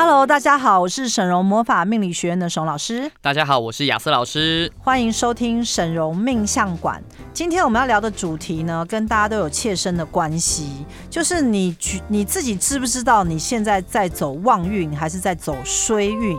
Hello，大家好，我是沈荣魔法命理学院的沈老师。大家好，我是雅思老师。欢迎收听沈荣命相馆。今天我们要聊的主题呢，跟大家都有切身的关系，就是你你自己知不知道你现在在走旺运，还是在走衰运？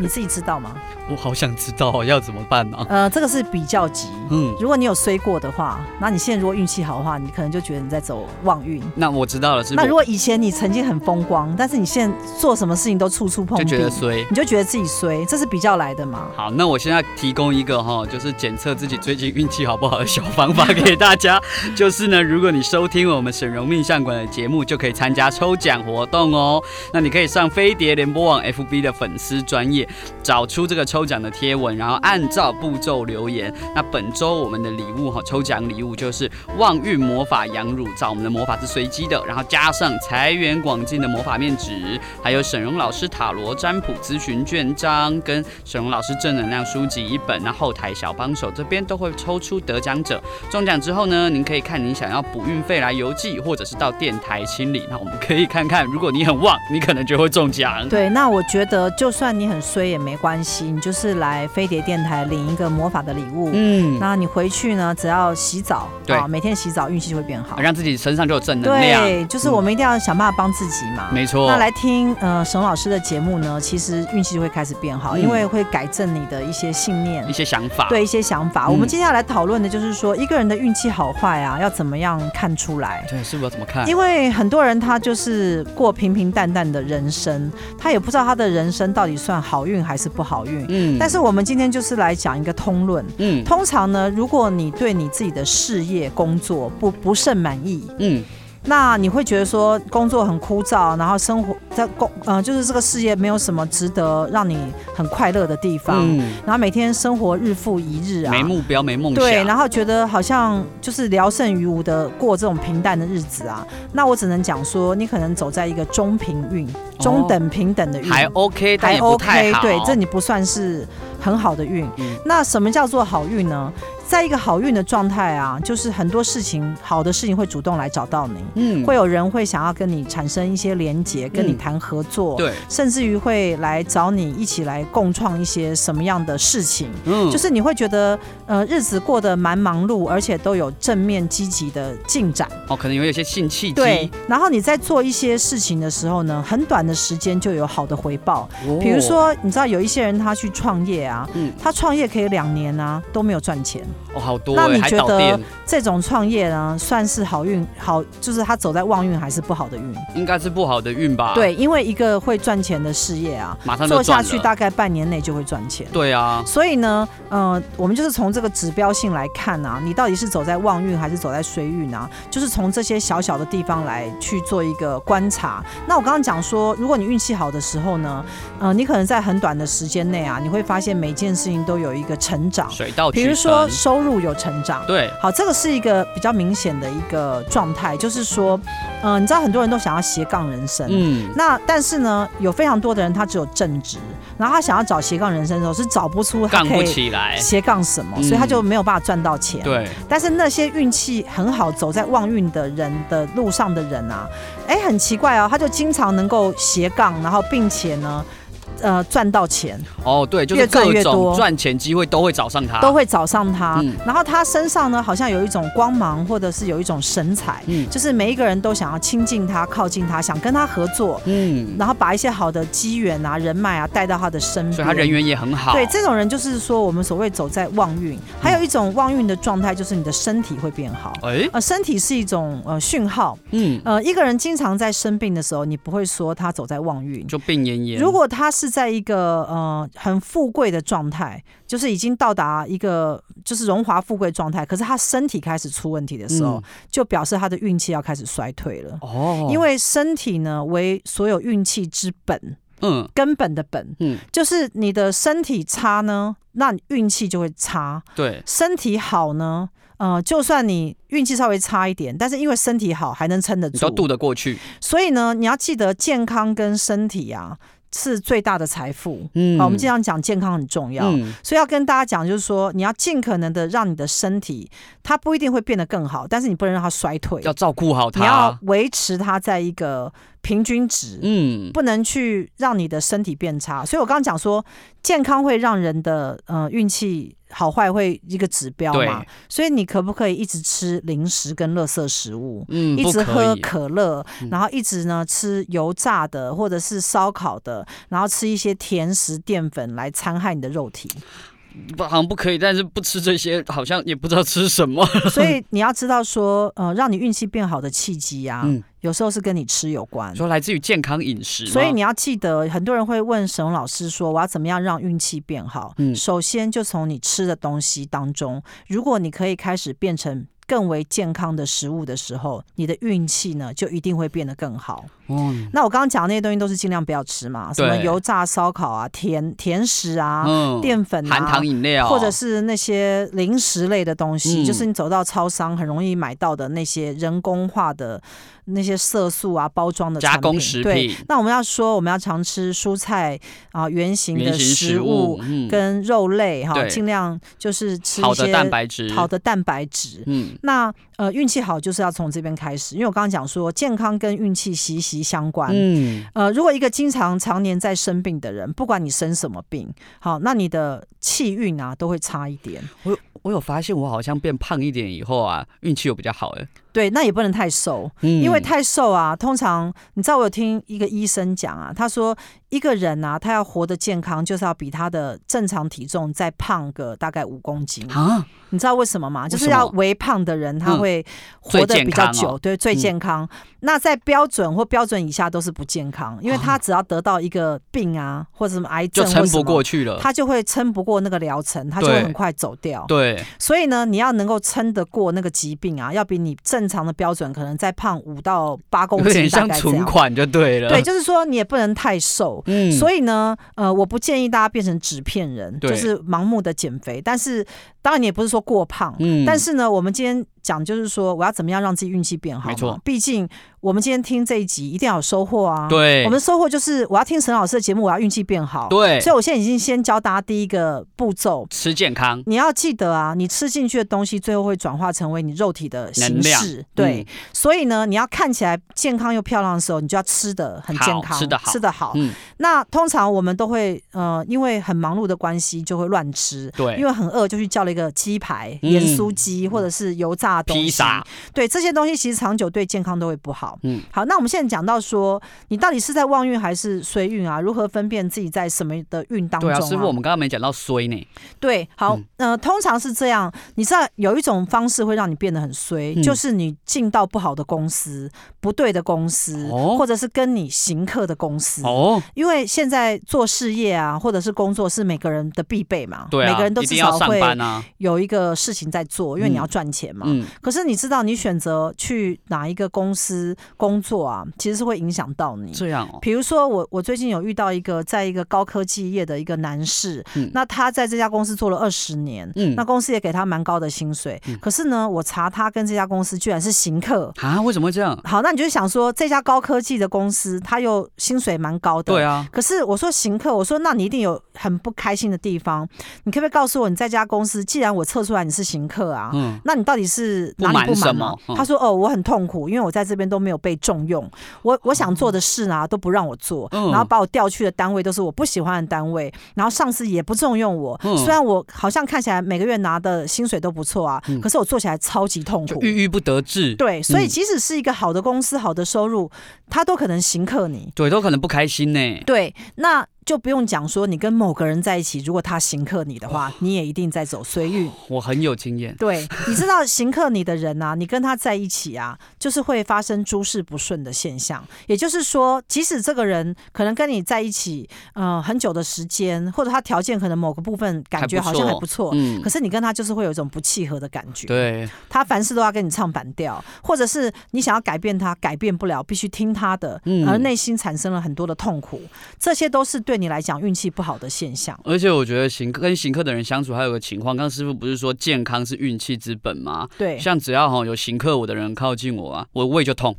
你自己知道吗？我好想知道要怎么办呢？呃，这个是比较急。嗯，如果你有衰过的话，那你现在如果运气好的话，你可能就觉得你在走旺运。那我知道了，是。那如果以前你曾经很风光，但是你现在做什么事情都处处碰壁，就觉得衰，你就觉得自己衰，这是比较来的嘛？好，那我现在提供一个哈，就是检测自己最近运气好不好的小方法给大家，就是呢，如果你收听我们沈荣命相馆的节目，就可以参加抽奖活动哦。那你可以上飞碟联播网 FB 的粉丝专业，找出这个抽抽奖的贴文。然后按照步骤留言。那本周我们的礼物哈，抽奖礼物就是旺运魔法羊乳皂，我们的魔法是随机的，然后加上财源广进的魔法面纸，还有沈荣老师塔罗占卜咨询卷章，跟沈荣老师正能量书籍一本。那后台小帮手这边都会抽出得奖者。中奖之后呢，您可以看您想要补运费来邮寄，或者是到电台清理。那我们可以看看，如果你很旺，你可能就会中奖。对，那我觉得就算你很衰也没关系，就是来飞碟电台领一个魔法的礼物，嗯，那你回去呢，只要洗澡，对，每天洗澡运气就会变好，让自己身上就有正能量。对，就是我们一定要想办法帮自己嘛，没错。那来听呃沈老师的节目呢，其实运气就会开始变好，因为会改正你的一些信念、一些想法，对，一些想法。我们接下来讨论的就是说，一个人的运气好坏啊，要怎么样看出来？对，是不是要怎么看？因为很多人他就是过平平淡淡的人生，他也不知道他的人生到底算好运还是不好运。嗯，但是我们今天就是来讲一个通论，嗯，通常呢，如果你对你自己的事业工作不不甚满意，嗯。那你会觉得说工作很枯燥，然后生活在工，嗯、呃，就是这个事业没有什么值得让你很快乐的地方，嗯，然后每天生活日复一日啊，没目标没梦想，对，然后觉得好像就是聊胜于无的过这种平淡的日子啊，那我只能讲说，你可能走在一个中平运，中等平等的运，还 OK，还 OK，对，这你不算是很好的运，嗯，那什么叫做好运呢？在一个好运的状态啊，就是很多事情，好的事情会主动来找到你，嗯，会有人会想要跟你产生一些连结，跟你谈合作，对，甚至于会来找你一起来共创一些什么样的事情，嗯，就是你会觉得，呃，日子过得蛮忙碌，而且都有正面积极的进展，哦，可能有一些新契机，对，然后你在做一些事情的时候呢，很短的时间就有好的回报，比如说，你知道有一些人他去创业啊，嗯，他创业可以两年啊都没有赚钱。哦，好多。那你觉得这种创业呢，算是好运好，就是他走在旺运还是不好的运？应该是不好的运吧。对，因为一个会赚钱的事业啊，马上做下去大概半年内就会赚钱。对啊。所以呢，呃，我们就是从这个指标性来看啊，你到底是走在旺运还是走在衰运啊？就是从这些小小的地方来去做一个观察。那我刚刚讲说，如果你运气好的时候呢，呃，你可能在很短的时间内啊，你会发现每件事情都有一个成长，水到渠成。比如说收。收入有成长，对，好，这个是一个比较明显的一个状态，就是说，嗯、呃，你知道很多人都想要斜杠人生，嗯，那但是呢，有非常多的人他只有正职，然后他想要找斜杠人生的时候是找不出他可以斜杠什么，所以他就没有办法赚到钱，对。但是那些运气很好走在旺运的人的路上的人啊，哎，很奇怪哦，他就经常能够斜杠，然后并且呢。呃，赚到钱。哦，对，就是各种赚钱机会都会找上他，都会找上他。嗯，然后他身上呢，好像有一种光芒，或者是有一种神采，嗯，就是每一个人都想要亲近他、靠近他，想跟他合作，嗯，然后把一些好的机缘啊、人脉啊带到他的身边，所以他人缘也很好。对，这种人就是说我们所谓走在旺运。还有一种旺运的状态，就是你的身体会变好。哎，呃，身体是一种呃讯号，嗯，呃，一个人经常在生病的时候，你不会说他走在旺运，就病恹恹。如果他是在一个呃很富贵的状态，就是已经到达一个就是荣华富贵状态，可是他身体开始出问题的时候，嗯、就表示他的运气要开始衰退了。哦，因为身体呢为所有运气之本。嗯，根本的本，嗯，就是你的身体差呢，那运气就会差。对，身体好呢，呃，就算你运气稍微差一点，但是因为身体好，还能撑得住，都渡得过去。所以呢，你要记得健康跟身体啊。是最大的财富。嗯，好，我们经常讲健康很重要，嗯，所以要跟大家讲，就是说你要尽可能的让你的身体，它不一定会变得更好，但是你不能让它衰退，要照顾好它，你要维持它在一个平均值，嗯，不能去让你的身体变差。所以我刚刚讲说，健康会让人的呃运气。好坏会一个指标嘛，所以你可不可以一直吃零食跟垃圾食物，嗯，一直喝可乐，然后一直呢吃油炸的或者是烧烤的，然后吃一些甜食淀粉来残害你的肉体？不，好像不可以，但是不吃这些好像也不知道吃什么。所以你要知道说，呃，让你运气变好的契机啊。嗯有时候是跟你吃有关，说来自于健康饮食，所以你要记得，很多人会问沈老师说：“我要怎么样让运气变好？”嗯，首先就从你吃的东西当中，如果你可以开始变成更为健康的食物的时候，你的运气呢就一定会变得更好。嗯，那我刚刚讲那些东西都是尽量不要吃嘛，什么油炸烧烤啊、甜甜食啊、嗯、淀粉、啊、含糖饮料，或者是那些零食类的东西，嗯、就是你走到超商很容易买到的那些人工化的。那些色素啊，包装的加工食品。对，那我们要说，我们要常吃蔬菜啊，圆形的食物跟肉类哈，尽量就是吃一些好的蛋白质。好的蛋白质。嗯，那呃，运气好就是要从这边开始，因为我刚刚讲说，健康跟运气息息相关。嗯，呃，如果一个经常常年在生病的人，不管你生什么病，好，那你的气运啊都会差一点。我我有发现，我好像变胖一点以后啊，运气又比较好哎。对，那也不能太瘦，因为太瘦啊，通常你知道，我有听一个医生讲啊，他说。一个人啊，他要活得健康，就是要比他的正常体重再胖个大概五公斤啊！你知道为什么吗？就是要微胖的人，他会活得比较久，对，最健康。那在标准或标准以下都是不健康，因为他只要得到一个病啊，或者什么癌症，就撑不过去了，他就会撑不过那个疗程，他就会很快走掉。对，所以呢，你要能够撑得过那个疾病啊，要比你正常的标准可能再胖五到八公斤，有点像存款就对了。对，就是说你也不能太瘦。嗯，所以呢，呃，我不建议大家变成纸片人，就是盲目的减肥。但是，当然你也不是说过胖，嗯，但是呢，我们今天。讲就是说，我要怎么样让自己运气变好？没错，毕竟我们今天听这一集一定要有收获啊。对，我们的收获就是我要听沈老师的节目，我要运气变好。对，所以我现在已经先教大家第一个步骤：吃健康。你要记得啊，你吃进去的东西最后会转化成为你肉体的形式。对，嗯、所以呢，你要看起来健康又漂亮的时候，你就要吃的很健康，吃的好，吃的好。嗯，那通常我们都会呃，因为很忙碌的关系，就会乱吃。对，因为很饿，就去叫了一个鸡排、盐酥鸡，或者是油炸东西。对，这些东西其实长久对健康都会不好。嗯，好，那我们现在讲到说，你到底是在旺运还是衰运啊？如何分辨自己在什么的运当中啊？对啊，师傅，我们刚刚没讲到衰呢。对，好，呃，通常是这样。你知道有一种方式会让你变得很衰，嗯，就是你进到不好的公司、不对的公司，哦，或者是跟你行客的公司。哦，因为现在做事业啊，或者是工作是每个人的必备嘛。对啊，每个人都至少会有一个事情在做，因为你要赚钱嘛。嗯，可是你知道。你选择去哪一个公司工作啊？其实是会影响到你。这样哦。比如说我，我最近有遇到一个在一个高科技业的一个男士，嗯，那他在这家公司做了二十年，嗯，那公司也给他蛮高的薪水，嗯，可是呢，我查他跟这家公司居然是行客啊？为什么会这样？好，那你就想说，这家高科技的公司，他又薪水蛮高的，对啊。可是我说行客，我说那你一定有很不开心的地方，你可不可以告诉我，你在这家公司，既然我测出来你是行客啊，嗯，那你到底是哪里不满？嗯、他说：“哦，我很痛苦，因为我在这边都没有被重用，我我想做的事呢都不让我做，嗯、然后把我调去的单位都是我不喜欢的单位，然后上司也不重用我。嗯、虽然我好像看起来每个月拿的薪水都不错啊，嗯、可是我做起来超级痛苦，郁郁不得志。对，所以即使是一个好的公司、好的收入，他都可能行克你，对，都可能不开心呢。对，那。”就不用讲说，你跟某个人在一起，如果他行克你的话，你也一定在走衰运。我很有经验。对，你知道 行克你的人啊，你跟他在一起啊，就是会发生诸事不顺的现象。也就是说，即使这个人可能跟你在一起，呃，很久的时间，或者他条件可能某个部分感觉好像还不错，嗯，可是你跟他就是会有一种不契合的感觉。对，他凡事都要跟你唱反调，或者是你想要改变他，改变不了，必须听他的，而内心产生了很多的痛苦，这些都是对。对你来讲，运气不好的现象。而且我觉得行跟行客的人相处，还有个情况，刚刚师傅不是说健康是运气之本吗？对，像只要哈有行客我的人靠近我啊，我胃就痛。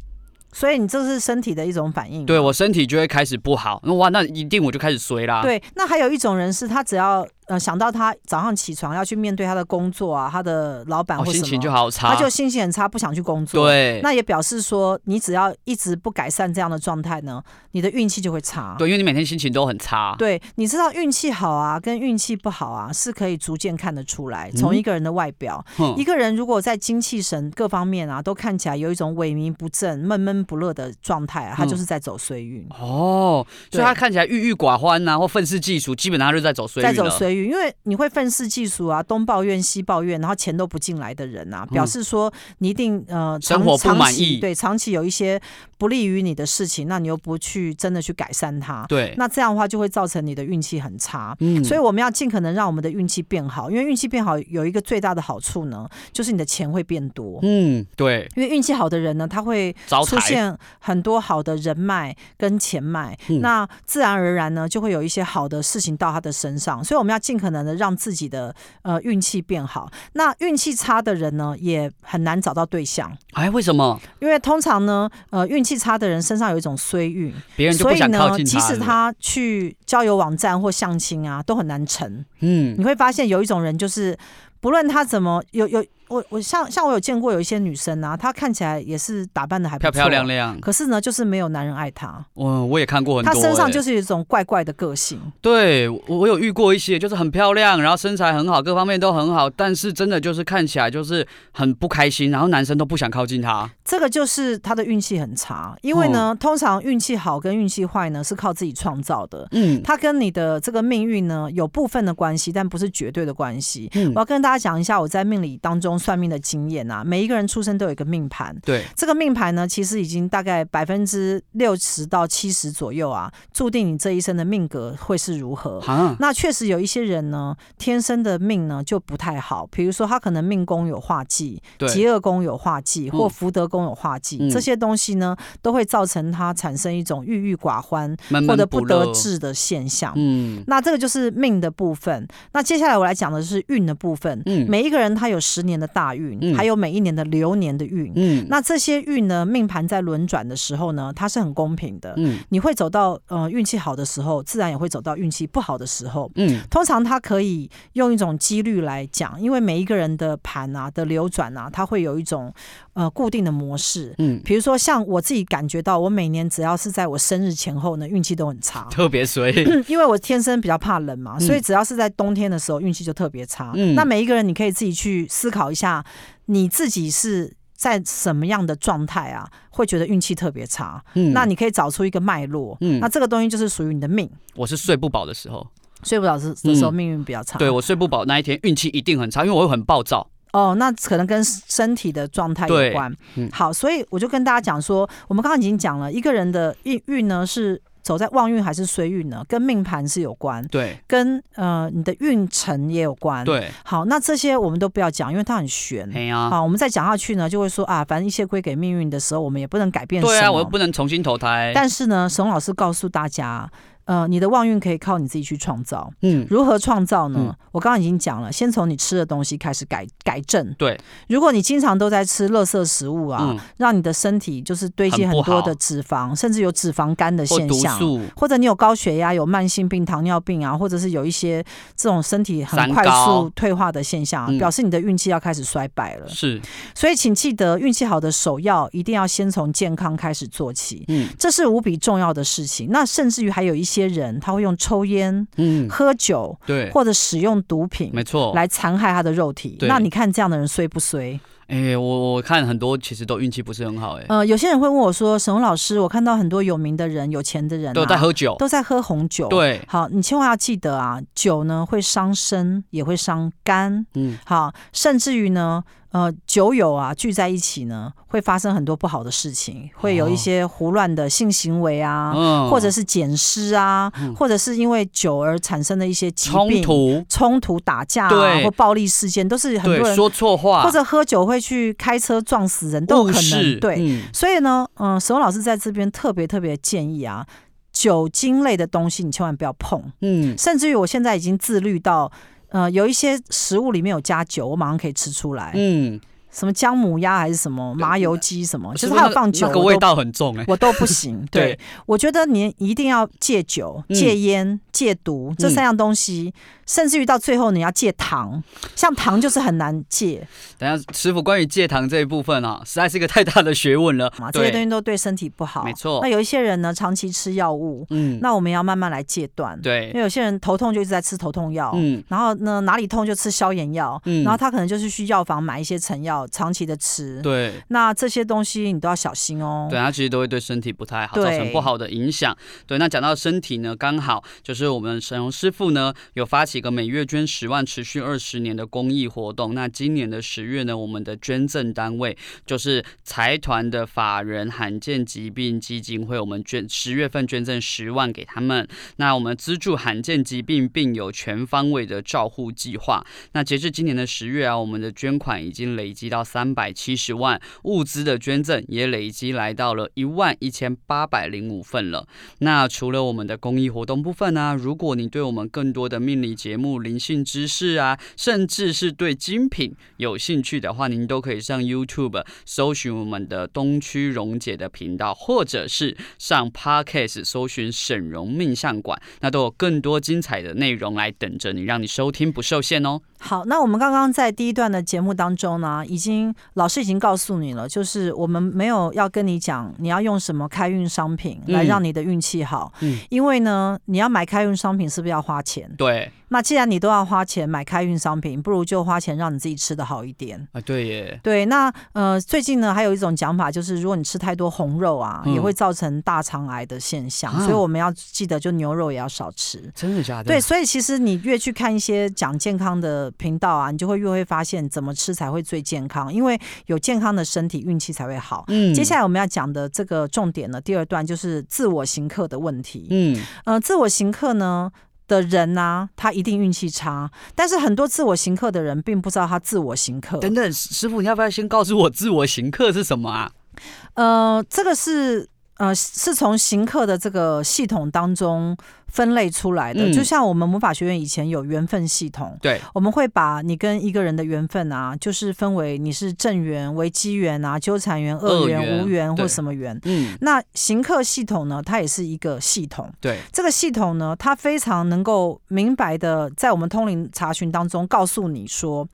所以你这是身体的一种反应。对，我身体就会开始不好，那哇，那一定我就开始衰啦。对，那还有一种人是他只要。呃，想到他早上起床要去面对他的工作啊，他的老板或什么，哦、心情就好差，他就心情很差，不想去工作。对，那也表示说，你只要一直不改善这样的状态呢，你的运气就会差。对，因为你每天心情都很差。对，你知道运气好啊，跟运气不好啊，是可以逐渐看得出来。从一个人的外表，嗯、一个人如果在精气神各方面啊，都看起来有一种萎靡不振、闷闷不乐的状态啊，他就是在走衰运。哦，所以他看起来郁郁寡欢啊，或愤世嫉俗，基本上就是在走衰运。在走衰运，因为你会。愤世嫉俗啊，东抱怨西抱怨，然后钱都不进来的人啊，表示说你一定呃生活不满意，对，长期有一些不利于你的事情，那你又不去真的去改善它，对，那这样的话就会造成你的运气很差。嗯，所以我们要尽可能让我们的运气变好，因为运气变好有一个最大的好处呢，就是你的钱会变多。嗯，对，因为运气好的人呢，他会出现很多好的人脉跟钱脉，嗯，那自然而然呢，就会有一些好的事情到他的身上。所以我们要尽可能的让自己的呃运气变好，那运气差的人呢，也很难找到对象。哎，为什么？因为通常呢，呃，运气差的人身上有一种衰运，别人就不想靠近他。所以呢，即使他去交友网站或相亲啊，都很难成。嗯，你会发现有一种人，就是不论他怎么有有。我我像像我有见过有一些女生啊，她看起来也是打扮的还，漂漂亮亮，可是呢，就是没有男人爱她。我我也看过很多，她身上就是有一种怪怪的个性。对，我我有遇过一些，就是很漂亮，然后身材很好，各方面都很好，但是真的就是看起来就是很不开心，然后男生都不想靠近她。这个就是她的运气很差，因为呢，通常运气好跟运气坏呢是靠自己创造的。嗯，它跟你的这个命运呢有部分的关系，但不是绝对的关系。嗯，我要跟大家讲一下我在命理当中算命的经验啊，每一个人出生都有一个命盘。对，这个命盘呢，其实已经大概百分之六十到七十左右啊，注定你这一生的命格会是如何。啊、那确实有一些人呢，天生的命呢就不太好，比如说他可能命宫有化忌，极恶宫有化忌，或福德宫有化忌，嗯、这些东西呢都会造成他产生一种郁郁寡欢或者不得志的现象。嗯，那这个就是命的部分。那接下来我来讲的是运的部分。嗯，每一个人他有十年的大运。嗯、还有每一年的流年的运，嗯，那这些运呢，命盘在轮转的时候呢，它是很公平的，嗯，你会走到呃运气好的时候，自然也会走到运气不好的时候，嗯，通常它可以用一种几率来讲，因为每一个人的盘啊的流转啊，它会有一种呃固定的模式，嗯，比如说像我自己感觉到，我每年只要是在我生日前后呢，运气都很差，特别衰，因为我天生比较怕冷嘛，所以只要是在冬天的时候，运气就特别差。嗯，那每一个人你可以自己去思考一下。你自己是在什么样的状态啊？会觉得运气特别差？嗯，那你可以找出一个脉络。嗯，那这个东西就是属于你的命。我是睡不饱的时候，睡不饱的的时候命运比较差。嗯、对，我睡不饱那一天运气一定很差，因为我会很暴躁。哦，那可能跟身体的状态有关。嗯，好，所以我就跟大家讲说，我们刚刚已经讲了一个人的运运呢是。走在旺运还是衰运呢？跟命盘是有关，对，跟呃你的运程也有关，对。好，那这些我们都不要讲，因为它很玄。好，我们再讲下去呢，就会说啊，反正一切归给命运的时候，我们也不能改变什么。对啊，我又不能重新投胎。但是呢，沈老师告诉大家。呃，你的旺运可以靠你自己去创造。嗯，如何创造呢？嗯、我刚刚已经讲了，先从你吃的东西开始改改正。对，如果你经常都在吃垃圾食物啊，嗯、让你的身体就是堆积很多的脂肪，甚至有脂肪肝的现象，或，或者你有高血压、有慢性病、糖尿病啊，或者是有一些这种身体很快速退化的现象，表示你的运气要开始衰败了。是，所以请记得，运气好的首要一定要先从健康开始做起。嗯，这是无比重要的事情。那甚至于还有一些。些人他会用抽烟、嗯，喝酒，对，或者使用毒品，没错，来残害他的肉体。那你看这样的人衰不衰？哎、欸，我我看很多其实都运气不是很好、欸，哎，呃，有些人会问我说：“沈嵘老师，我看到很多有名的人、有钱的人、啊、都在喝酒，都在喝红酒。”对，好，你千万要记得啊，酒呢会伤身，也会伤肝，嗯，好，甚至于呢。呃，酒友啊聚在一起呢，会发生很多不好的事情，会有一些胡乱的性行为啊，哦、或者是捡尸啊、嗯，或者是因为酒而产生的一些疾病、冲突、冲突打架啊，或暴力事件，都是很多人说错话，或者喝酒会去开车撞死人，都有可能。对、嗯，所以呢，嗯、呃，沈老师在这边特别特别建议啊，酒精类的东西你千万不要碰，嗯，甚至于我现在已经自律到。呃，有一些食物里面有加酒，我马上可以吃出来。嗯。什么姜母鸭还是什么麻油鸡什么，就是它有放酒，那个味道很重哎、欸，我都不行。对，对我觉得你一定要戒酒、戒烟、戒毒、嗯、这三样东西，甚至于到最后你要戒糖，像糖就是很难戒。等下，师傅关于戒糖这一部分啊，实在是一个太大的学问了。这些东西都对身体不好，没错。那有一些人呢，长期吃药物，嗯，那我们要慢慢来戒断。对，因为有些人头痛就一直在吃头痛药，嗯，然后呢哪里痛就吃消炎药，嗯，然后他可能就是去药房买一些成药。长期的吃，对，那这些东西你都要小心哦。对，它其实都会对身体不太好，造成不好的影响。对，那讲到身体呢，刚好就是我们沈嵘师傅呢有发起一个每月捐十万、持续二十年的公益活动。那今年的十月呢，我们的捐赠单位就是财团的法人罕见疾病基金会，我们捐十月份捐赠十万给他们。那我们资助罕见疾病病友全方位的照护计划。那截至今年的十月啊，我们的捐款已经累积。到三百七十万，物资的捐赠也累积来到了一万一千八百零五份了。那除了我们的公益活动部分呢、如果你对我们更多的命理节目、灵性知识啊，甚至是对精品有兴趣的话，您都可以上 YouTube 搜寻我们的东区溶解的频道，或者是上 Podcast 搜寻沈容命相馆，那都有更多精彩的内容来等着你，让你收听不受限哦。好，那我们刚刚在第一段的节目当中呢，已经老师已经告诉你了，就是我们没有要跟你讲你要用什么开运商品来让你的运气好，嗯，因为呢，你要买开运商品是不是要花钱？对。那既然你都要花钱买开运商品，不如就花钱让你自己吃的好一点啊！对耶，对。那呃，最近呢，还有一种讲法，就是如果你吃太多红肉啊，嗯、也会造成大肠癌的现象，啊，所以我们要记得，就牛肉也要少吃。真的假的？对，所以其实你越去看一些讲健康的频道啊，你就会越会发现怎么吃才会最健康，因为有健康的身体，运气才会好。嗯。接下来我们要讲的这个重点呢，第二段就是自我行客的问题。嗯。呃，自我行客呢？的人呐、啊，他一定运气差，但是很多自我行客的人并不知道他自我行客。等等，师傅，你要不要先告诉我自我行客是什么啊？呃，这个是。呃，是从行客的这个系统当中分类出来的，嗯，就像我们魔法学院以前有缘分系统，对，我们会把你跟一个人的缘分啊，就是分为你是正缘、为机缘啊、纠缠缘、恶缘、无缘或什么缘。嗯，那行客系统呢，它也是一个系统。对，这个系统呢，它非常能够明白的在我们通灵查询当中告诉你说，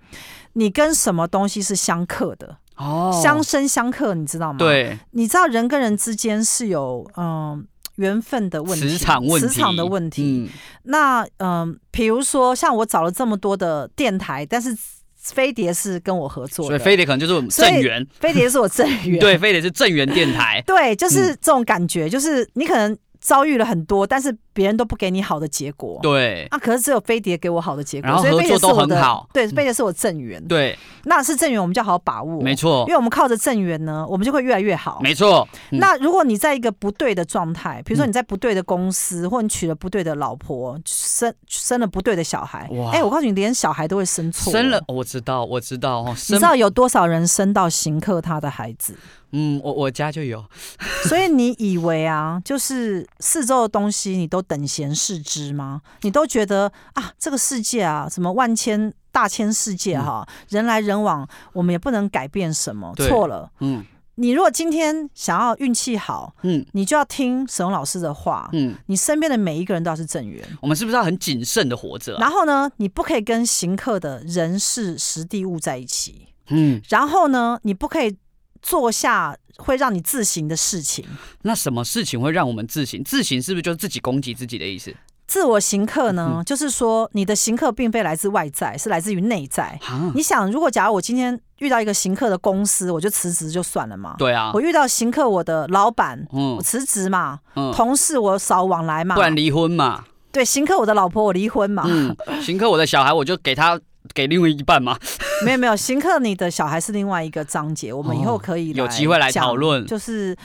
你跟什么东西是相克的。哦，相生相克，你知道吗？对，你知道人跟人之间是有嗯缘分的问题，磁场问题，磁场的问题。嗯、那嗯，比如说像我找了这么多的电台，但是飞碟是跟我合作的，所以飞碟可能就是我们正缘，飞碟是我正缘，对，飞碟是正缘电台，对，就是这种感觉，嗯、就是你可能遭遇了很多，但是。别人都不给你好的结果，对。啊，可是只有飞碟给我好的结果，然后合作都很好，对，飞碟是我正缘，对，那是正缘，我们就好好把握，没错，因为我们靠着正缘呢，我们就会越来越好，没错。嗯、那如果你在一个不对的状态，比如说你在不对的公司，嗯、或你娶了不对的老婆，生生了不对的小孩，哇，哎、欸，我告诉你，连小孩都会生错，生了，我知道，我知道哦，你知道有多少人生到刑克他的孩子？嗯，我我家就有，所以你以为啊，就是四周的东西你都等闲视之吗？你都觉得啊，这个世界啊，什么万千大千世界哈、啊嗯，人来人往，我们也不能改变什么。错了，嗯，你如果今天想要运气好，嗯，你就要听沈嵘老师的话，嗯，你身边的每一个人都要是正缘。我们是不是要很谨慎的活着、啊？然后呢，你不可以跟行客的人事实地物在一起，嗯，然后呢，你不可以。做下会让你自省的事情。那什么事情会让我们自省？自省是不是就是自己攻击自己的意思？自我行客呢，嗯、就是说你的行客并非来自外在，是来自于内在。啊、你想，如果假如我今天遇到一个行客的公司，我就辞职就算了嘛。对啊。我遇到行客我的老板，嗯、我辞职嘛。嗯、同事我少往来嘛。不然离婚嘛。对，行客我的老婆我离婚嘛。嗯。行客我的小孩我就给他给另外一半吗。没 有没有，刑克你的小孩是另外一个章节，我们以后可以、哦、有机会来讨论，就是。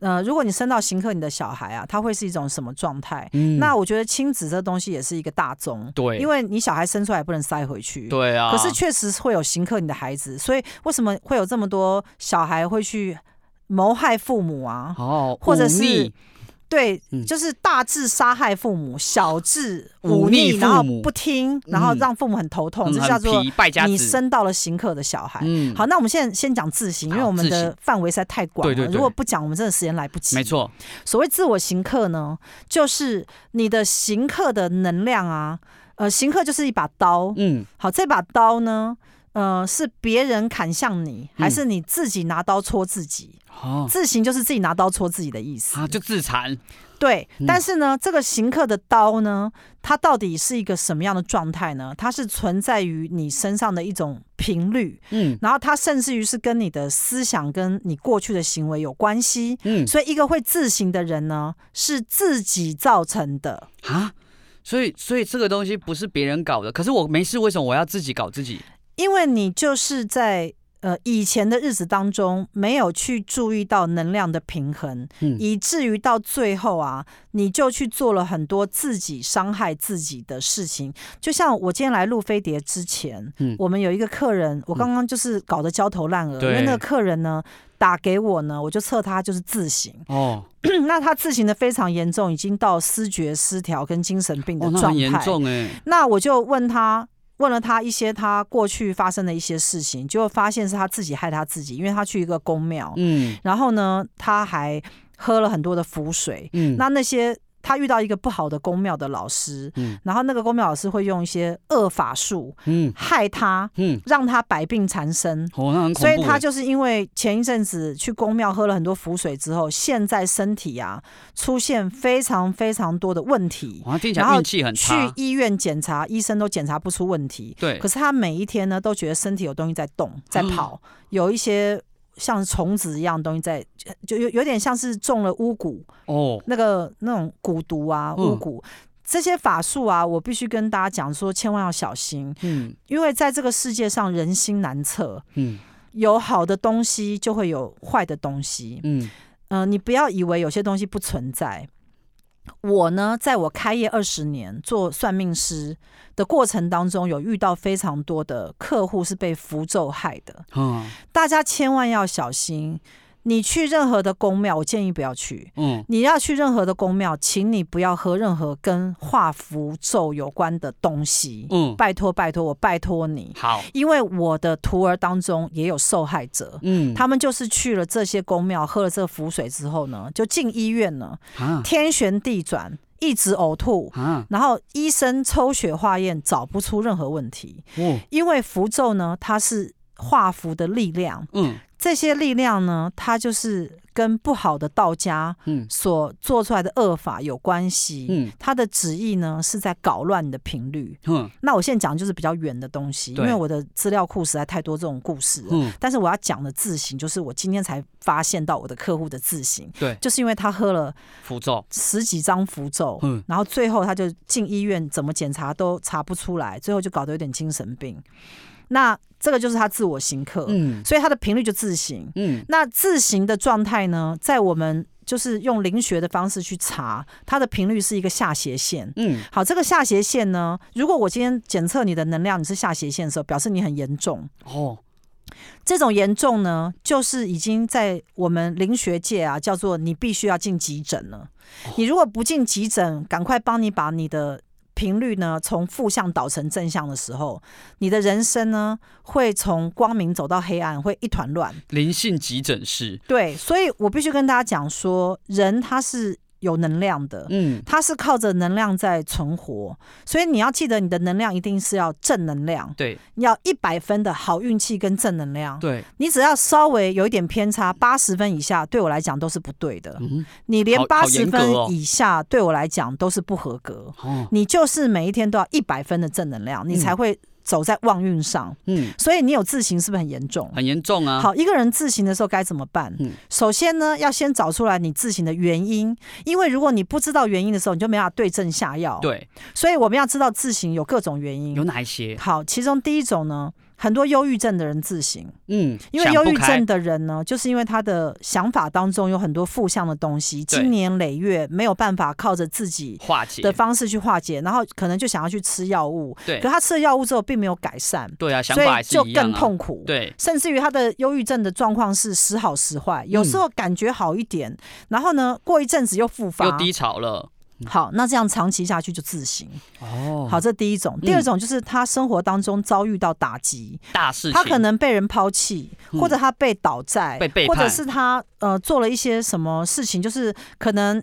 呃，如果你生到行客你的小孩啊，他会是一种什么状态？嗯，那我觉得亲子这东西也是一个大宗，对，因为你小孩生出来不能塞回去，对啊。可是确实会有行客你的孩子，所以为什么会有这么多小孩会去谋害父母啊？哦，或者是。对，就是大致杀害父母，小至忤逆，然后不听，然后让父母很头痛，这叫做你生到了刑克的小孩。好，那我们现在先讲自刑，因为我们的范围实在太广了。如果不讲，我们真的时间来不及。没错，所谓自我刑克呢，就是你的刑克的能量啊，呃，刑克就是一把刀。嗯，好，这把刀呢，呃，是别人砍向你，还是你自己拿刀戳自己？哦，自行就是自己拿刀戳自己的意思啊，就自残。对，但是呢，嗯、这个行客的刀呢，它到底是一个什么样的状态呢？它是存在于你身上的一种频率，嗯，然后它甚至于是跟你的思想跟你过去的行为有关系，嗯，所以一个会自行的人呢，是自己造成的啊，所以所以这个东西不是别人搞的，可是我没事，为什么我要自己搞自己？因为你就是在。呃，以前的日子当中没有去注意到能量的平衡，嗯，以至于到最后啊，你就去做了很多自己伤害自己的事情。就像我今天来录飞碟之前，嗯，我们有一个客人，我刚刚就是搞得焦头烂额，嗯，因为那个客人呢打给我呢，我就测他就是自行哦，那他自行的非常严重，已经到思觉失调跟精神病的状态，哦，那很严重欸，那我就问他。问了他一些他过去发生的一些事情，就发现是他自己害他自己，因为他去一个宫庙，嗯，然后呢，他还喝了很多的符水，嗯，那那些。他遇到一个不好的宫庙的老师，嗯，然后那个宫庙老师会用一些恶法术，嗯，害他，嗯，让他百病缠身，哦，所以他就是因为前一阵子去宫庙喝了很多符水之后，现在身体啊出现非常非常多的问题，哇，听起来运气很差。然后去医院检查，医生都检查不出问题，对，可是他每一天呢都觉得身体有东西在动，在跑，嗯，有一些。像虫子一样的东西在，就有有点像是中了巫蛊哦，那个那种蛊毒啊，巫蛊、嗯、这些法术啊，我必须跟大家讲说，千万要小心，嗯，因为在这个世界上人心难测，嗯，有好的东西就会有坏的东西，嗯嗯、呃，你不要以为有些东西不存在。我呢，在我开业二十年做算命师的过程当中，有遇到非常多的客户是被符咒害的。嗯，大家千万要小心。你去任何的宫庙，我建议不要去。嗯，你要去任何的宫庙，请你不要喝任何跟画符咒有关的东西。嗯，拜托拜托，我拜托你。好，因为我的徒儿当中也有受害者。嗯，他们就是去了这些宫庙，喝了这个符水之后呢，就进医院了。啊，天旋地转，一直呕吐。啊，然后医生抽血化验，找不出任何问题。嗯，因为符咒呢，它是画符的力量。嗯。这些力量呢，它就是跟不好的道家所做出来的恶法有关系。嗯，它的旨意呢是在搞乱你的频率。嗯，那我现在讲的就是比较远的东西，因为我的资料库实在太多这种故事。嗯，但是我要讲的字形，就是我今天才发现到我的客户的字形。对，就是因为他喝了符咒十几张符咒，嗯，然后最后他就进医院，怎么检查都查不出来，最后就搞得有点精神病。那这个就是他自我行客，嗯，所以他的频率就自行，嗯，那自行的状态呢，在我们就是用灵学的方式去查，它的频率是一个下斜线，嗯，好，这个下斜线呢，如果我今天检测你的能量你是下斜线的时候，表示你很严重。哦，这种严重呢，就是已经在我们灵学界啊，叫做你必须要进急诊了，你如果不进急诊，赶快帮你把你的。频率呢，从负向导成正向的时候，你的人生呢，会从光明走到黑暗，会一团乱。灵性急诊室。对，所以我必须跟大家讲说，人他是有能量的，嗯，它是靠着能量在存活，所以你要记得你的能量一定是要正能量，对，要一百分的好运气跟正能量，对，你只要稍微有一点偏差，八十分以下对我来讲都是不对的，嗯，你连八十分以下对我来讲都是不合格，哦，你就是每一天都要一百分的正能量，你才会。走在旺运上，嗯，所以你有自行是不是很严重？很严重啊！好，一个人自行的时候该怎么办？嗯，首先呢，要先找出来你自行的原因，因为如果你不知道原因的时候，你就没法对症下药。对，所以我们要知道自行有各种原因，有哪一些？好，其中第一种呢。很多忧郁症的人自行，嗯，因为忧郁症的人呢，就是因为他的想法当中有很多负向的东西，经年累月没有办法靠着自己化解。的方式去化解，然后可能就想要去吃药物，对，可他吃了药物之后并没有改善，对啊，所以就更痛苦，对，甚至于他的忧郁症的状况是时好时坏，有时候感觉好一点，然后呢，过一阵子又复发，又低潮了。好，那这样长期下去就自行。哦。好，这第一种，第二种就是他生活当中遭遇到打击，大事情，他可能被人抛弃，或者他被倒债，被背叛，或者是他呃做了一些什么事情，就是可能。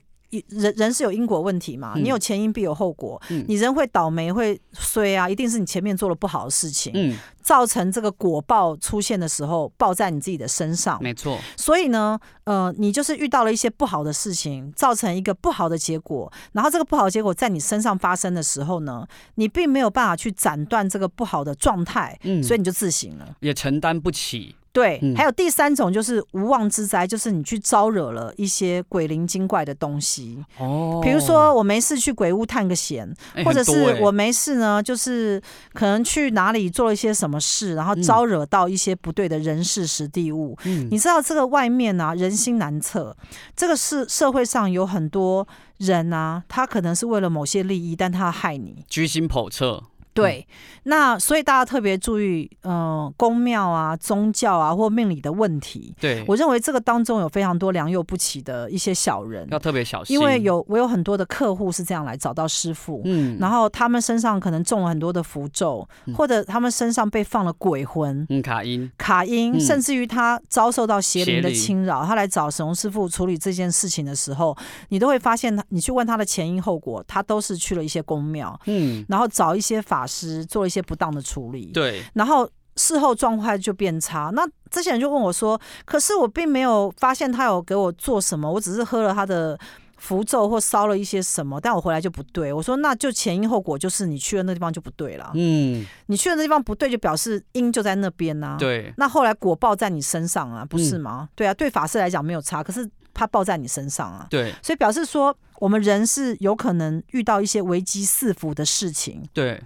人人是有因果问题嘛？你有前因必有后果，嗯、你人会倒霉会衰啊，一定是你前面做了不好的事情，嗯、造成这个果报出现的时候报在你自己的身上。没错。所以呢，呃，你就是遇到了一些不好的事情，造成一个不好的结果，然后这个不好的结果在你身上发生的时候呢，你并没有办法去斩断这个不好的状态，嗯、所以你就自行了，也承担不起。对，还有第三种就是无妄之灾，就是你去招惹了一些鬼灵精怪的东西。哦，比如说我没事去鬼屋探个险，或者是我没事呢，就是可能去哪里做了一些什么事，然后招惹到一些不对的人事时地物。嗯，你知道这个外面啊，人心难测，这个是社会上有很多人啊，他可能是为了某些利益，但他要害你，居心叵测。对，那所以大家特别注意，嗯、呃，宫庙啊、宗教啊或命理的问题。对，我认为这个当中有非常多良莠不齐的一些小人，要特别小心。因为有我有很多的客户是这样来找到师傅，嗯，然后他们身上可能中了很多的符咒，嗯、或者他们身上被放了鬼魂，嗯，卡因，卡因，嗯、甚至于他遭受到邪灵的侵扰，他来找沈龙师傅处理这件事情的时候，你都会发现他，你去问他的前因后果，他都是去了一些宫庙，嗯，然后找一些法。师做了一些不当的处理，对，然后事后状况就变差。那这些人就问我说：“可是我并没有发现他有给我做什么，我只是喝了他的符咒或烧了一些什么，但我回来就不对。”我说：“那就前因后果，就是你去了那地方就不对了。嗯，你去了那地方不对，就表示因就在那边呐。对，那后来果报在你身上啊，不是吗？嗯、对啊，对法师来讲没有差，可是他报在你身上啊。对，所以表示说我们人是有可能遇到一些危机四伏的事情。对。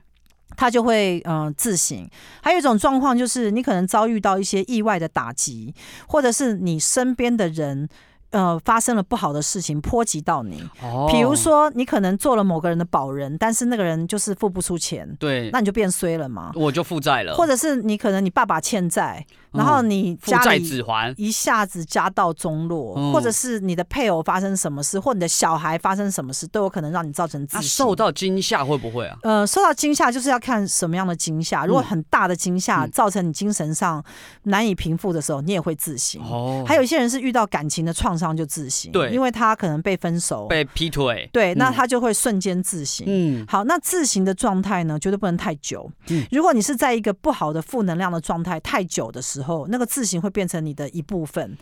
他就会嗯、自省，还有一种状况就是你可能遭遇到一些意外的打击，或者是你身边的人。呃，发生了不好的事情，波及到你。哦，比如说你可能做了某个人的保人，但是那个人就是付不出钱，对，那你就变衰了嘛。我就负债了。或者是你可能你爸爸欠债，然后你家里一下子家道中落，或者是你的配偶发生什么事，或你的小孩发生什么事，都有可能让你造成自杀。受到惊吓会不会啊？呃，受到惊吓就是要看什么样的惊吓。如果很大的惊吓造成你精神上难以平复的时候，你也会自省。哦，还有一些人是遇到感情的创伤。上就自行，对，因为他可能被分手、被劈腿，对，那他就会瞬间自行。嗯，好，那自行的状态呢，绝对不能太久。嗯，如果你是在一个不好的负能量的状态太久的时候，那个自行会变成你的一部分。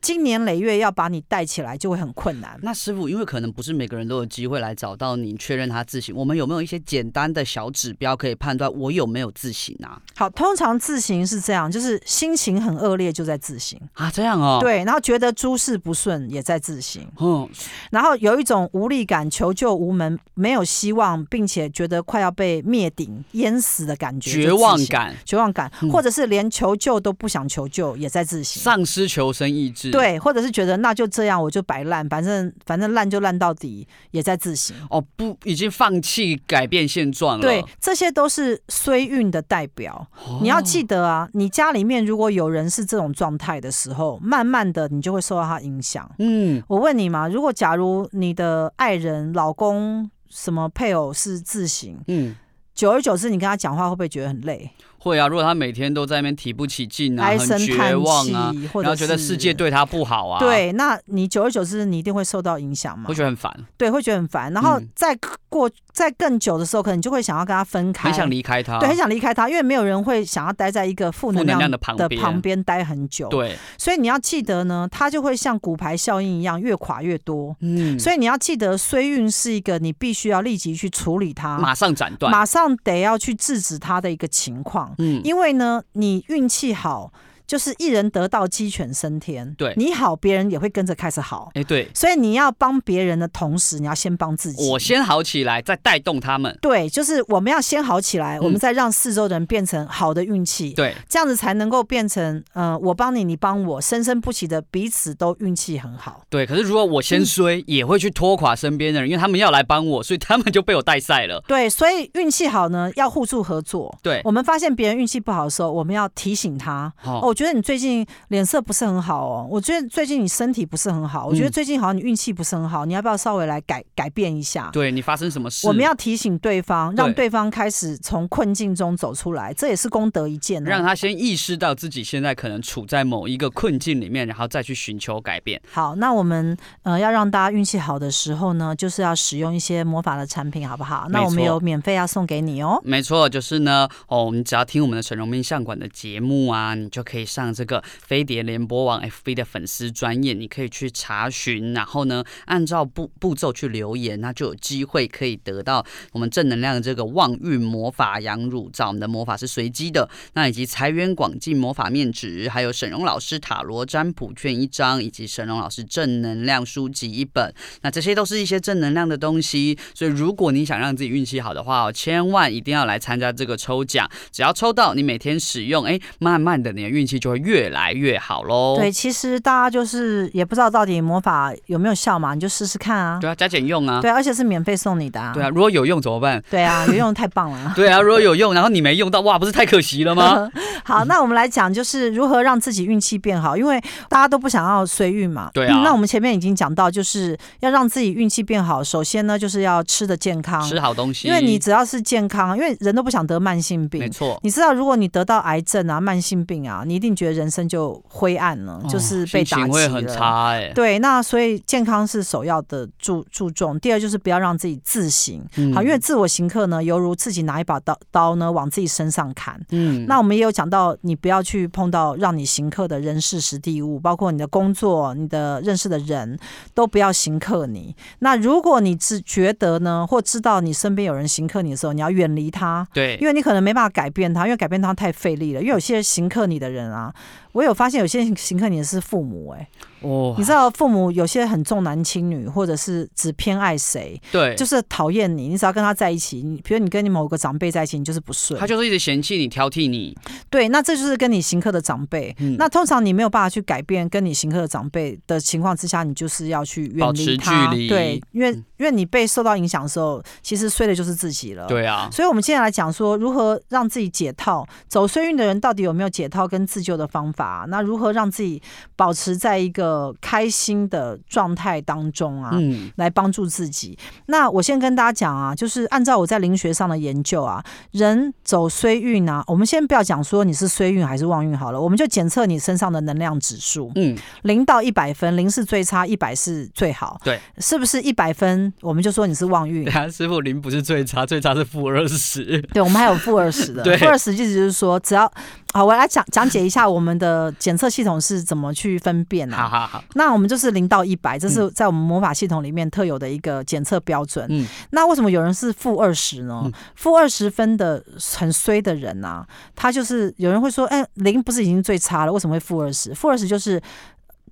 经年累月要把你带起来就会很困难。那师傅，因为可能不是每个人都有机会来找到你确认他自行，我们有没有一些简单的小指标可以判断我有没有自行啊？好，通常自行是这样，就是心情很恶劣就在自行啊，这样哦。对，然后觉得诸事不顺也在自行。嗯，然后有一种无力感、求救无门、没有希望，并且觉得快要被灭顶、淹死的感觉，绝望感、绝望感，或者是连求救都不想求救，也在自行，丧失求生意志。对，或者是觉得那就这样，我就摆烂，反正反正烂就烂到底，也在自省。哦，不，已经放弃改变现状了。对，这些都是衰运的代表。哦、你要记得啊，你家里面如果有人是这种状态的时候，慢慢的你就会受到他影响。嗯，我问你嘛，如果假如你的爱人、老公、什么配偶是自省，嗯，久而久之，你跟他讲话会不会觉得很累？会啊，如果他每天都在那边提不起劲啊，很绝望啊，然后觉得世界对他不好啊，对，那你久而久之，你一定会受到影响嘛，会觉得很烦，对，会觉得很烦，然后再过再更久的时候，可能你就会想要跟他分开，很想离开他，对，很想离开他，因为没有人会想要待在一个负能量的旁边待很久，对，所以你要记得呢，他就会像骨牌效应一样，越垮越多，嗯，所以你要记得衰运是一个你必须要立即去处理它，马上斩断，马上得要去制止它的一个情况，嗯，因为呢，你运气好。就是一人得道，鸡犬升天。对，你好，别人也会跟着开始好。哎，对，所以你要帮别人的同时，你要先帮自己。我先好起来，再带动他们。对，就是我们要先好起来，嗯、我们再让四周的人变成好的运气。对，这样子才能够变成，呃，我帮你，你帮我，生生不息的彼此都运气很好。对，可是如果我先衰，嗯、也会去拖垮身边的人，因为他们要来帮我，所以他们就被我带赛了。对，所以运气好呢，要互助合作。对，我们发现别人运气不好的时候，我们要提醒他。哦，我觉得你最近。脸色不是很好哦，我觉得最近你身体不是很好，我觉得最近好像你运气不是很好，你要不要稍微来改改变一下？对，你发生什么事？我们要提醒对方，让对方开始从困境中走出来，这也是功德一件。让他先意识到自己现在可能处在某一个困境里面，然后再去寻求改变。好，那我们呃要让大家运气好的时候呢，就是要使用一些魔法的产品，好不好？那我们有免费要送给你哦。没错，就是呢哦，你只要听我们的沈嵘命相馆的节目啊，你就可以上这个飞碟联播网 FB 的粉丝专页，你可以去查询，然后呢，按照步步骤去留言，那就有机会可以得到我们正能量的这个旺运魔法羊乳皂。我们的魔法是随机的，那以及财源广进魔法面纸，还有沈荣老师塔罗占卜券一张，以及沈荣老师正能量书籍一本。那这些都是一些正能量的东西，所以如果你想让自己运气好的话，千万一定要来参加这个抽奖。只要抽到，你每天使用，哎，慢慢的你的运气就会越来越好喽。对，其实大家就是也不知道到底魔法有没有效嘛，你就试试看啊。对啊，加减用啊。对，而且是免费送你的啊。对啊，如果有用怎么办？对啊，有用太棒了。对啊，如果有用，然后你没用到，哇，不是太可惜了吗？好，那我们来讲，就是如何让自己运气变好，因为大家都不想要随运嘛。对啊、嗯。那我们前面已经讲到，就是要让自己运气变好，首先呢，就是要吃的健康，吃好东西。因为你只要是健康，因为人都不想得慢性病。没错。你知道，如果你得到癌症啊、慢性病啊，你一定觉得人生就灰暗了，哦、就是被。心情会很差哎，对，那所以健康是首要的注注重。第二就是不要让自己自行，嗯、好，因为自我行客呢，犹如自己拿一把刀刀呢往自己身上砍。嗯，那我们也有讲到，你不要去碰到让你行客的人事实地物，包括你的工作、你的认识的人都不要行克你。那如果你只觉得呢，或知道你身边有人行克你的时候，你要远离他。对，因为你可能没办法改变他，因为改变他太费力了。因为有些行克你的人啊。我有发现，有些行客你的是父母、欸，哎，哦，你知道父母有些很重男轻女，或者是只偏爱谁，对，就是讨厌你，你只要跟他在一起，你比如你跟你某个长辈在一起，你就是不顺，他就是一直嫌弃你、挑剔你，对，那这就是跟你行客的长辈。嗯、那通常你没有办法去改变跟你行客的长辈的情况之下，你就是要去远离他，保持距离，对，因为因为你被受到影响的时候，其实衰的就是自己了，对啊。所以我们现在来讲说，如何让自己解套，走衰运的人到底有没有解套跟自救的方法？那如何让自己保持在一个开心的状态当中啊，嗯，来帮助自己。那我先跟大家讲啊，就是按照我在灵学上的研究啊，人走衰运啊，我们先不要讲说你是衰运还是旺运好了，我们就检测你身上的能量指数，嗯，零到一百分，零是最差，一百是最好，对，是不是一百分我们就说你是旺运？啊师傅，零不是最差，最差是负二十，对，我们还有负二十的，负二十意思就是说只要。好，我来讲讲解一下我们的检测系统是怎么去分辨啊。好好好，那我们就是零到一百，这是在我们魔法系统里面特有的一个检测标准。嗯，那为什么有人是负二十呢？负二十分的很衰的人啊，他就是有人会说，哎，零不是已经最差了，为什么会负二十？负二十就是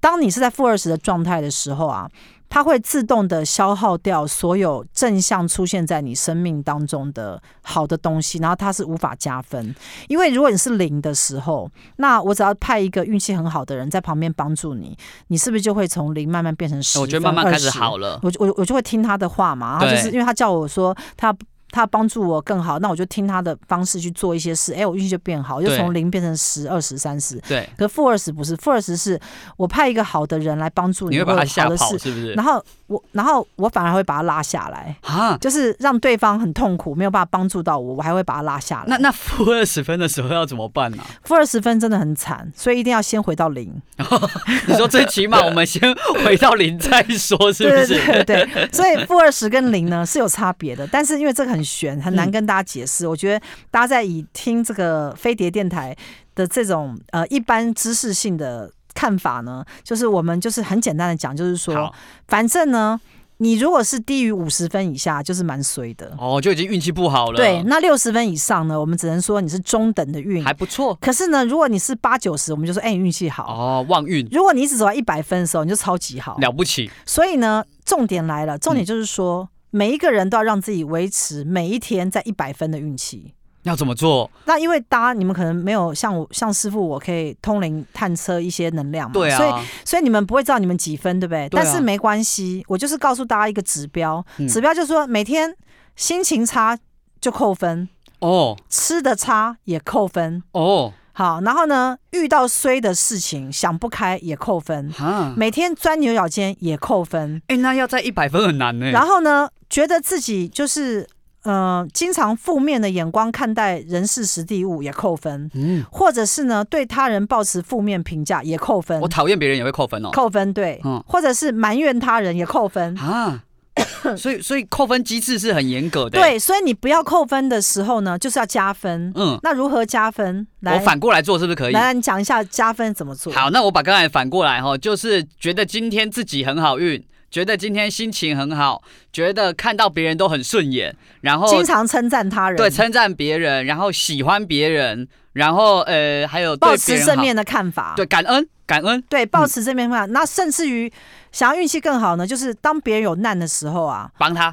当你是在负二十的状态的时候啊。它会自动的消耗掉所有正向出现在你生命当中的好的东西，然后它是无法加分。因为如果你是零的时候，那我只要派一个运气很好的人在旁边帮助你，你是不是就会从零慢慢变成十？我觉得慢慢开始好了。我我我就会听他的话嘛，然后就是因为他叫我说他。他帮助我更好，那我就听他的方式去做一些事，哎，我运气就变好，就从零变成十、二十、三十。对。可负二十不是，负二十是我派一个好的人来帮助你，你会把他吓跑，是不是？然后我，然后我反而会把他拉下来啊，就是让对方很痛苦，没有办法帮助到我，我还会把他拉下来。那那负二十分的时候要怎么办呢？负二十分真的很惨，所以一定要先回到零。你说最起码我们先回到零再说，是不是？对对对。所以负二十跟零呢是有差别的，但是因为这个很玄，很难跟大家解释。嗯、我觉得大家在以听这个飞碟电台的这种呃一般知识性的看法呢，就是我们就是很简单的讲，就是说，反正呢。你如果是低于五十分以下，就是蛮衰的哦，就已经运气不好了。对，那六十分以上呢，我们只能说你是中等的运，还不错。可是呢，如果你是八九十，我们就说哎，运气好哦，旺运。如果你只走到一百分的时候，你就超级好，了不起。所以呢，重点来了，重点就是说，嗯、每一个人都要让自己维持每一天在一百分的运气。要怎么做？那因为大家你们可能没有像我像师傅，我可以通灵探测一些能量嘛，对啊，所以所以你们不会知道你们几分，对不对？但是没关系，我就是告诉大家一个指标，嗯，指标就是说每天心情差就扣分哦，吃的差也扣分哦。好，然后呢，遇到衰的事情想不开也扣分，哈每天钻牛角尖也扣分。哎，那要在一百分很难呢。然后呢，觉得自己就是。嗯、呃，经常负面的眼光看待人事时地物也扣分，嗯，或者是呢，对他人抱持负面评价也扣分。我讨厌别人也会扣分哦，扣分对，嗯，或者是埋怨他人也扣分啊。所以，所以扣分机制是很严格的。对，所以你不要扣分的时候呢，就是要加分。嗯，那如何加分？来，我反过来做是不是可以？来，来，你讲一下加分怎么做。好，那我把刚才反过来哈，就是觉得今天自己很好运。觉得今天心情很好，觉得看到别人都很顺眼，然后经常称赞他人，对，称赞别人，然后喜欢别人，然后呃还有对抱持正面的看法，对，感恩感恩，对，保持正面看法。嗯、那甚至于想要运气更好呢，就是当别人有难的时候啊，帮他。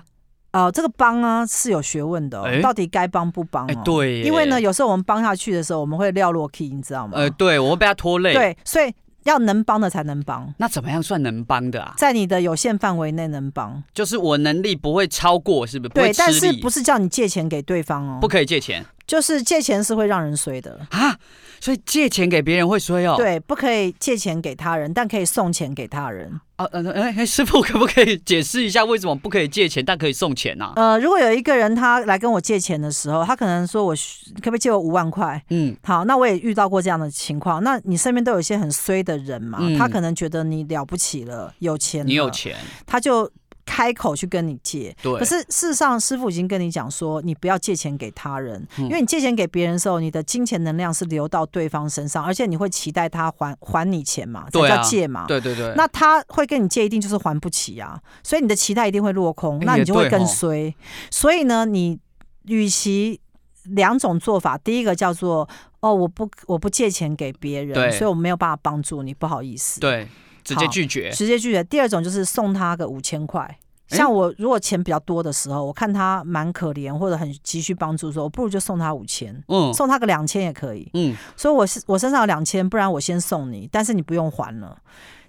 哦、呃，这个帮啊是有学问的、哦，欸、到底该帮不帮、对，因为呢，有时候我们帮下去的时候，我们会掉落 key，你知道吗？呃，对，我会被他拖累。对，所以。要能帮的才能帮，那怎么样算能帮的啊？在你的有限范围内能帮，就是我能力不会超过，是不是？对，但是不是叫你借钱给对方哦？不可以借钱，就是借钱是会让人衰的啊。所以借钱给别人会衰哦。对，不可以借钱给他人，但可以送钱给他人。啊，呃，哎，师傅 可不可以解释一下为什么不可以借钱，但可以送钱呢？呃，如果有一个人他来跟我借钱的时候，他可能说我可不可以借我五万块？嗯，好，那我也遇到过这样的情况。那你身边都有一些很衰的人嘛，他可能觉得你了不起了，有钱，你有钱，他就。开口去跟你借，对。可是事实上，师傅已经跟你讲说，你不要借钱给他人，嗯、因为你借钱给别人的时候，你的金钱能量是流到对方身上，而且你会期待他还还你钱嘛，这叫借嘛。对对对。那他会跟你借，一定就是还不起啊，所以你的期待一定会落空，那你就会更衰。哦、所以呢，你与其两种做法，第一个叫做哦，我不我不借钱给别人，所以我没有办法帮助你，不好意思。对。直接拒绝，直接拒绝。第二种就是送他个五千块，像我如果钱比较多的时候，我看他蛮可怜或者很急需帮助的时候，我不如就送他五千，嗯，送他个两千也可以，嗯。所以我是我身上有两千，不然我先送你，但是你不用还了。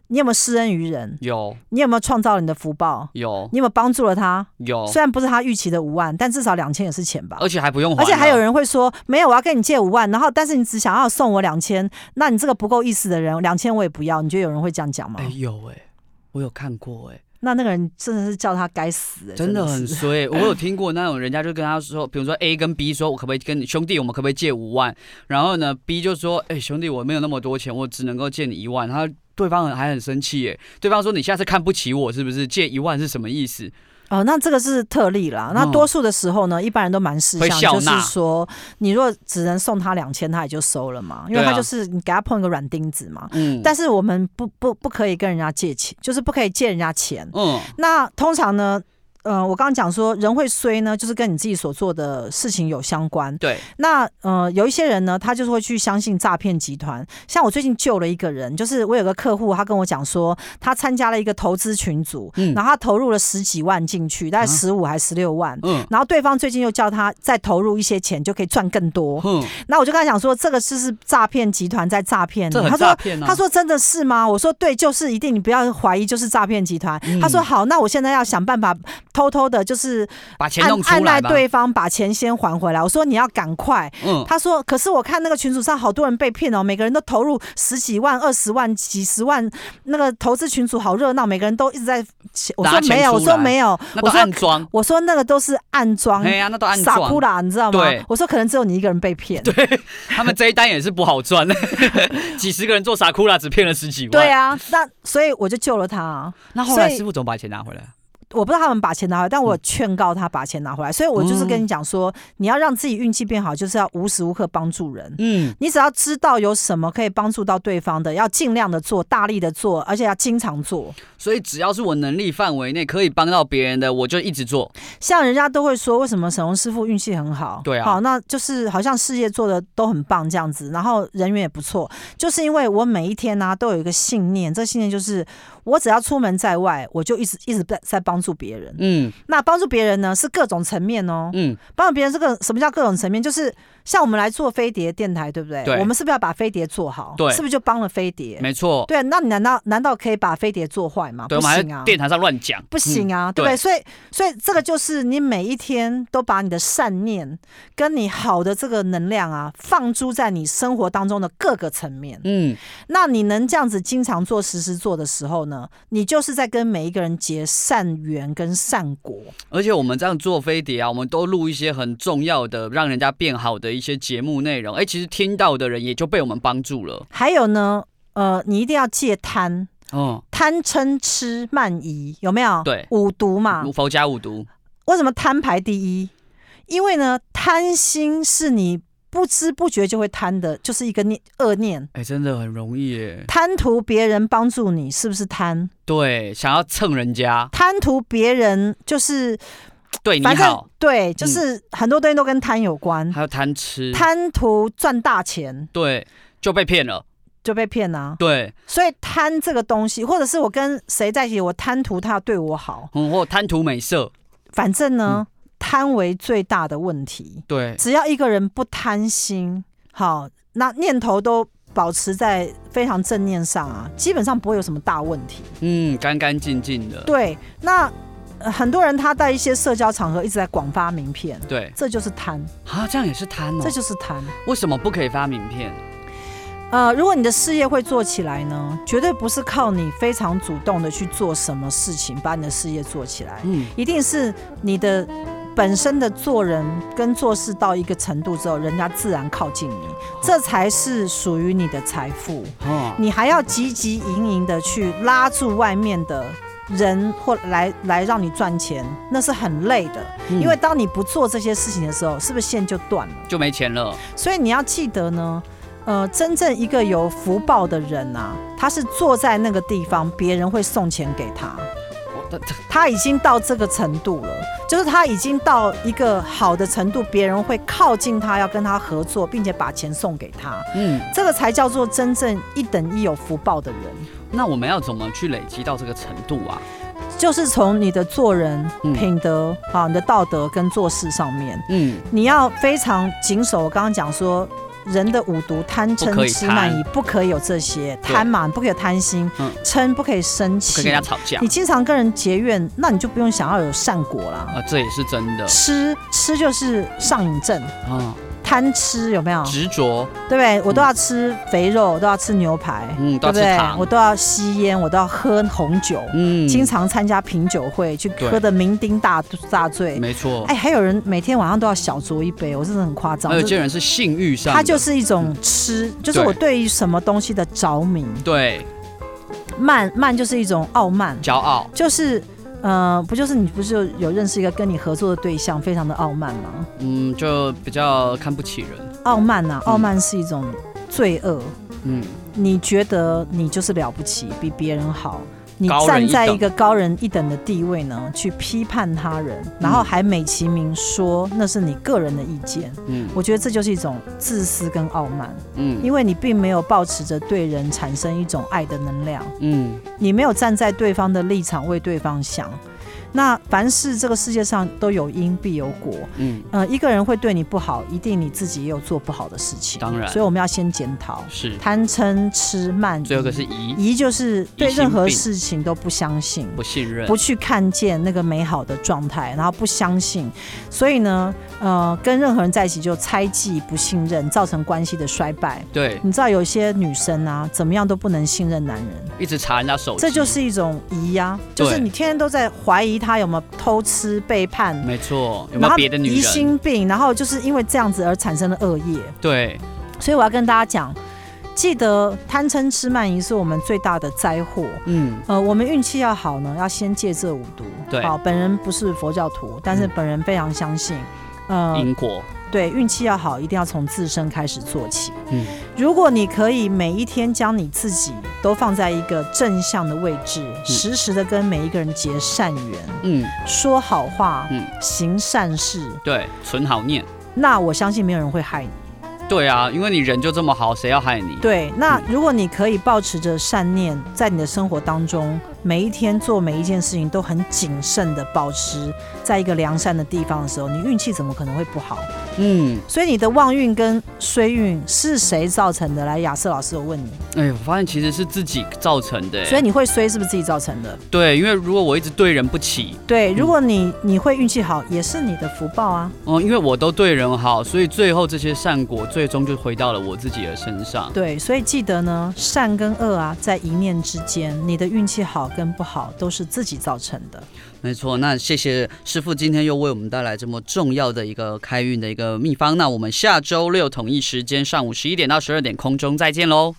你有没有施恩于人？有。你有没有创造你的福报？有。你有没有帮助了他？有。虽然不是他预期的五万，但至少两千也是钱吧？而且还不用还。而且还有人会说，没有，我要跟你借五万，然后但是你只想要送我两千，那你这个不够意思的人，两千我也不要。你觉得有人会这样讲吗？哎，有哎，我有看过哎。那那个人真的是叫他该死，真的很衰。我有听过那种人家就跟他说，比如说 A 跟 B 说，我可不可以跟你兄弟，我们可不可以借五万？然后呢，B 就说，哎，兄弟，我没有那么多钱，我只能够借你一万。他。对方还很生气耶，对方说：“你下次看不起我是不是？借一万是什么意思？”哦，那这个是特例啦。那多数的时候呢，嗯、一般人都蛮识相，就是说，你如果只能送他两千，他也就收了嘛，因为他就是你给他碰一个软钉子嘛。嗯。但是我们不不不可以跟人家借钱，就是不可以借人家钱。嗯。那通常呢？嗯、呃，我刚刚讲说人会衰呢，就是跟你自己所做的事情有相关。对，那呃，有一些人呢，他就是会去相信诈骗集团。像我最近救了一个人，就是我有个客户，他跟我讲说，他参加了一个投资群组，嗯，然后他投入了十几万进去，大概十五还十六万，嗯，然后对方最近又叫他再投入一些钱，就可以赚更多。嗯，那我就跟他讲说，这个是是诈骗集团在诈骗你。他说，啊、他说真的是吗？我说对，就是一定，你不要怀疑，就是诈骗集团。嗯、他说好，那我现在要想办法。偷偷的，就是把钱弄出来，对方把钱先还回来。我说你要赶快。嗯，他说，可是我看那个群组上好多人被骗哦，每个人都投入十几万、二十万、几十万，那个投资群组好热闹，每个人都一直在。我说没有，我说没有，我说暗装。我说那个都是暗装。哎呀，那都暗装。傻哭啦，你知道吗？对。我说可能只有你一个人被骗。对，他们这一单也是不好赚，几十个人做傻哭啦，只骗了十几万。对啊，那所以我就救了他。那后来师傅怎么把钱拿回来？我不知道他们把钱拿回来，但我劝告他把钱拿回来。所以我就是跟你讲说，你要让自己运气变好，就是要无时无刻帮助人。嗯，你只要知道有什么可以帮助到对方的，要尽量的做，大力的做，而且要经常做。所以只要是我能力范围内可以帮到别人的，我就一直做。像人家都会说，为什么沈龙师傅运气很好？对啊，好，那就是好像事业做的都很棒这样子，然后人缘也不错。就是因为我每一天呢、啊、都有一个信念，这信念就是我只要出门在外，我就一直一直在在帮助别人。嗯，那帮助别人呢是各种层面哦。嗯，帮助别人这个什么叫各种层面？就是。像我们来做飞碟电台，对不对？对。我们是不是要把飞碟做好？对。是不是就帮了飞碟？没错。对，那你难道难道可以把飞碟做坏吗？不行啊！电台上乱讲，不行啊，对不对？所以，所以这个就是你每一天都把你的善念跟你好的这个能量啊，放诸在你生活当中的各个层面。嗯。那你能这样子经常做、时时做的时候呢？你就是在跟每一个人结善缘跟善果。而且我们这样做飞碟啊，我们都录一些很重要的，让人家变好的。一些节目内容，哎，其实听到的人也就被我们帮助了。还有呢，呃，你一定要戒贪，哦，贪嗔痴慢疑，有没有？对，五毒嘛，佛家五毒。为什么贪排第一？因为呢，贪心是你不知不觉就会贪的，就是一个念恶念。哎，真的很容易耶。贪图别人帮助你，是不是贪？对，想要蹭人家。贪图别人就是。对你好，对，就是很多东西都跟贪有关，还有贪吃，贪图赚大钱，对，就被骗了，就被骗了，对，所以贪这个东西，或者是我跟谁在一起，我贪图他要对我好，嗯，或贪图美色，反正呢，贪为最大的问题，对，只要一个人不贪心，好，那念头都保持在非常正念上啊，基本上不会有什么大问题，嗯，干干净净的，对，那。很多人他在一些社交场合一直在广发名片，对，这就是贪。啊，这样也是贪哦，这就是贪。为什么不可以发名片？呃，如果你的事业会做起来呢，绝对不是靠你非常主动的去做什么事情把你的事业做起来，嗯，一定是你的本身的做人跟做事到一个程度之后，人家自然靠近你，这才是属于你的财富。哦，你还要汲汲营营的去拉住外面的。人或来来让你赚钱，那是很累的，嗯，因为当你不做这些事情的时候，是不是线就断了，就没钱了？所以你要记得呢，呃，真正一个有福报的人啊，他是坐在那个地方，别人会送钱给他。他已经到这个程度了，就是他已经到一个好的程度，别人会靠近他，要跟他合作，并且把钱送给他。嗯，这个才叫做真正一等一有福报的人。那我们要怎么去累积到这个程度啊？就是从你的做人品德，啊，你的道德跟做事上面，嗯，你要非常谨守。我刚刚讲说，人的五毒贪嗔痴慢疑，不可以有这些贪嘛，不可以有贪心，嗔不可以生气，跟人家吵架。你经常跟人结怨，那你就不用想要有善果了。啊，这也是真的。吃吃就是上瘾症啊。贪吃有没有执着？对不对？我都要吃肥肉，我都要吃牛排，嗯，对不对？我都要吸烟，我都要喝红酒，嗯，经常参加品酒会，去喝的酩酊大大醉，没错。哎，还有人每天晚上都要小酌一杯，我真的很夸张。还有些人是性欲上，他就是一种吃，就是我对于什么东西的着迷。对，慢慢就是一种傲慢，骄傲，就是。呃，不就是你不是有认识一个跟你合作的对象，非常的傲慢吗？嗯，就比较看不起人。傲慢呐、啊，傲慢是一种罪恶。嗯，你觉得你就是了不起，比别人好。你站在一个高人一等的地位呢，去批判他人，然后还美其名说那是你个人的意见。嗯，我觉得这就是一种自私跟傲慢。嗯，因为你并没有保持着对人产生一种爱的能量。嗯，你没有站在对方的立场为对方想。那凡是这个世界上都有因必有果，嗯，呃，一个人会对你不好，一定你自己也有做不好的事情。当然，所以我们要先检讨。是。贪嗔痴慢，最后一个是疑，疑就是对任何事情都不相信、不信任、不去看见那个美好的状态，然后不相信。所以呢，呃，跟任何人在一起就猜忌、不信任，造成关系的衰败。对，你知道有些女生啊，怎么样都不能信任男人，一直查人家手机，这就是一种疑呀、啊，就是你天天都在怀疑他有没有偷吃、背叛，没错，有没有别的女人，疑心病，然后就是因为这样子而产生的恶业。对，所以我要跟大家讲，记得贪嗔痴慢疑是我们最大的灾祸。嗯，呃，我们运气要好呢，要先戒这五毒。对，好，本人不是佛教徒，但是本人非常相信，呃，因果。对，运气要好，一定要从自身开始做起。嗯，如果你可以每一天将你自己都放在一个正向的位置，嗯、时时的跟每一个人结善缘，嗯，说好话，嗯，行善事，对，存好念，那我相信没有人会害你。对啊，因为你人就这么好，谁要害你？对，那如果你可以保持着善念，在你的生活当中。每一天做每一件事情都很谨慎的保持在一个良善的地方的时候，你运气怎么可能会不好？嗯，所以你的旺运跟衰运是谁造成的？来，亚瑟老师，我问你。哎，我发现其实是自己造成的。所以你会衰是不是自己造成的？对，因为如果我一直对人不起，对，如果你你会运气好，也是你的福报啊。嗯，因为我都对人好，所以最后这些善果最终就回到了我自己的身上。对，所以记得呢，善跟恶啊，在一念之间，你的运气好跟不好都是自己造成的。没错，那谢谢师傅今天又为我们带来这么重要的一个开运的一个秘方。那我们下周六统一时间上午十一点到十二点空中再见喽。